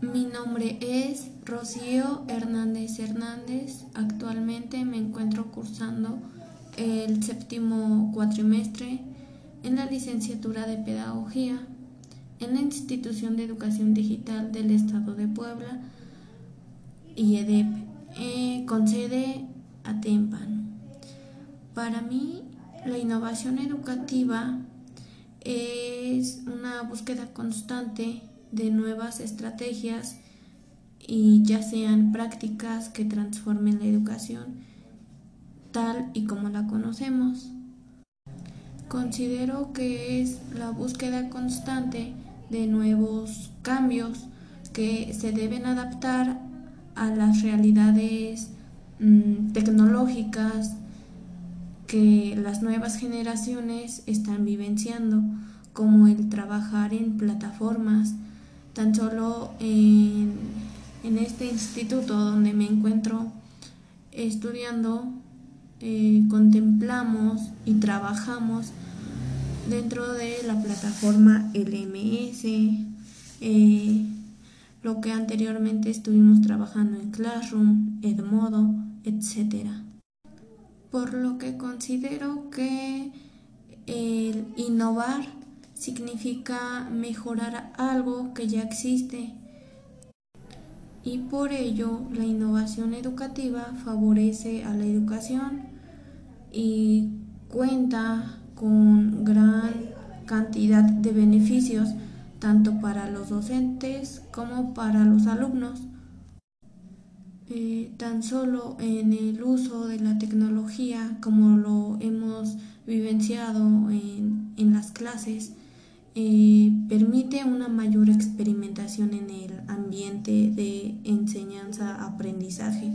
Mi nombre es Rocío Hernández Hernández. Actualmente me encuentro cursando el séptimo cuatrimestre en la licenciatura de Pedagogía en la Institución de Educación Digital del Estado de Puebla y EDEP, eh, con sede a Tempan. Para mí, la innovación educativa es una búsqueda constante de nuevas estrategias y ya sean prácticas que transformen la educación tal y como la conocemos. Considero que es la búsqueda constante de nuevos cambios que se deben adaptar a las realidades mm, tecnológicas que las nuevas generaciones están vivenciando, como el trabajar en plataformas, Tan solo en, este instituto donde me encuentro estudiando, eh, contemplamos y trabajamos dentro de la plataforma LMS, eh, lo que anteriormente estuvimos trabajando en Classroom, Edmodo, etc. Por lo que considero que el innovar significa mejorar algo que ya existe y por ello la innovación educativa favorece a la educación y cuenta con gran cantidad de beneficios tanto para los docentes como para los alumnos. Eh, tan solo en el uso de la tecnología como lo hemos vivenciado en, en las clases, eh, permite una mayor experimentación en el ambiente de enseñanza-aprendizaje,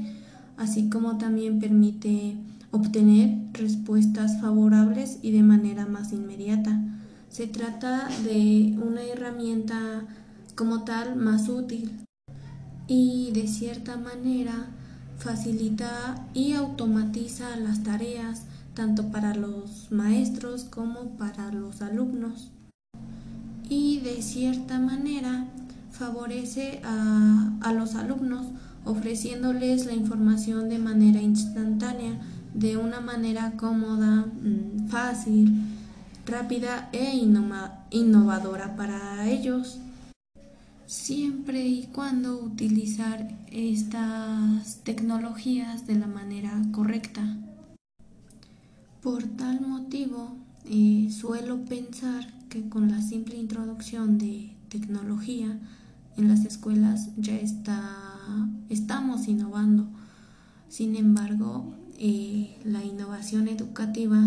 así como también permite obtener respuestas favorables y de manera más inmediata. Se trata de una herramienta como tal más útil y de cierta manera facilita y automatiza las tareas tanto para los maestros como para los alumnos y de cierta manera favorece a, a los alumnos ofreciéndoles la información de manera instantánea, de una manera cómoda, mm, fácil, rápida e innovadora para ellos siempre y cuando utilizar estas tecnologías de la manera correcta. Por tal motivo, eh, suelo pensar que con la simple introducción de tecnología en las escuelas ya está, estamos innovando. Sin embargo, eh, la innovación educativa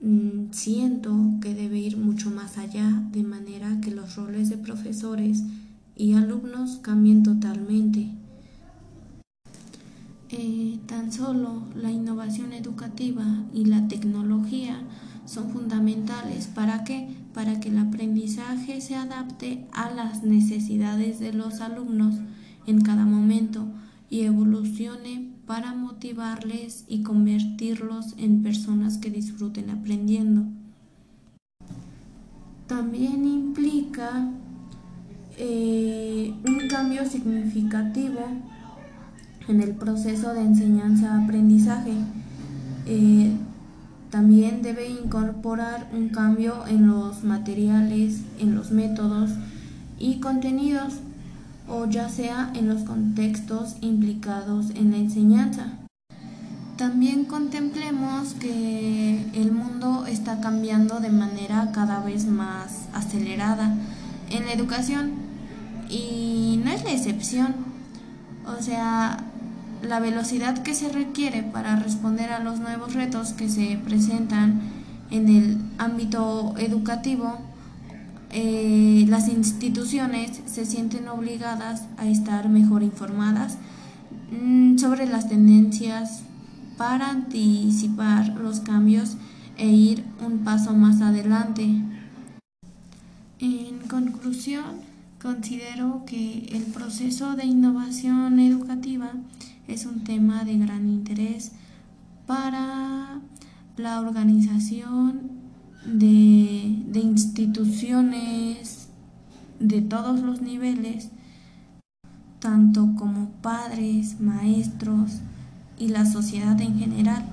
mm, siento que debe ir mucho más allá, de manera que los roles de profesores y alumnos cambien totalmente. Eh, tan solo la innovación educativa y la tecnología son fundamentales. ¿Para qué? Para que el aprendizaje se adapte a las necesidades de los alumnos en cada momento y evolucione para motivarles y convertirlos en personas que disfruten aprendiendo. También implica eh, un cambio significativo en el proceso de enseñanza-aprendizaje. Eh, también debe incorporar un cambio en los materiales, en los métodos y contenidos, o ya sea en los contextos implicados en la enseñanza. También contemplemos que el mundo está cambiando de manera cada vez más acelerada en la educación y no es la excepción. O sea, la velocidad que se requiere para responder a los nuevos retos que se presentan en el ámbito educativo, eh, las instituciones se sienten obligadas a estar mejor informadas mm, sobre las tendencias para anticipar los cambios e ir un paso más adelante. En conclusión, considero que el proceso de innovación educativa es un tema de gran interés para la organización de, instituciones de todos los niveles tanto como padres, maestros y la sociedad en general,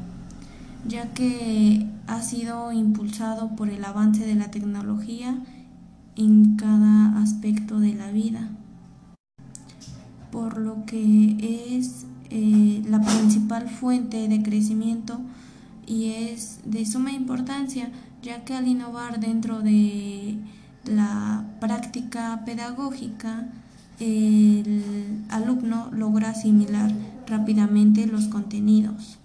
ya que ha sido impulsado por el avance de la tecnología en cada aspecto de la vida, por lo que es eh, la principal fuente de crecimiento y es de suma importancia, ya que al innovar dentro de la práctica pedagógica, el alumno logra asimilar rápidamente los contenidos.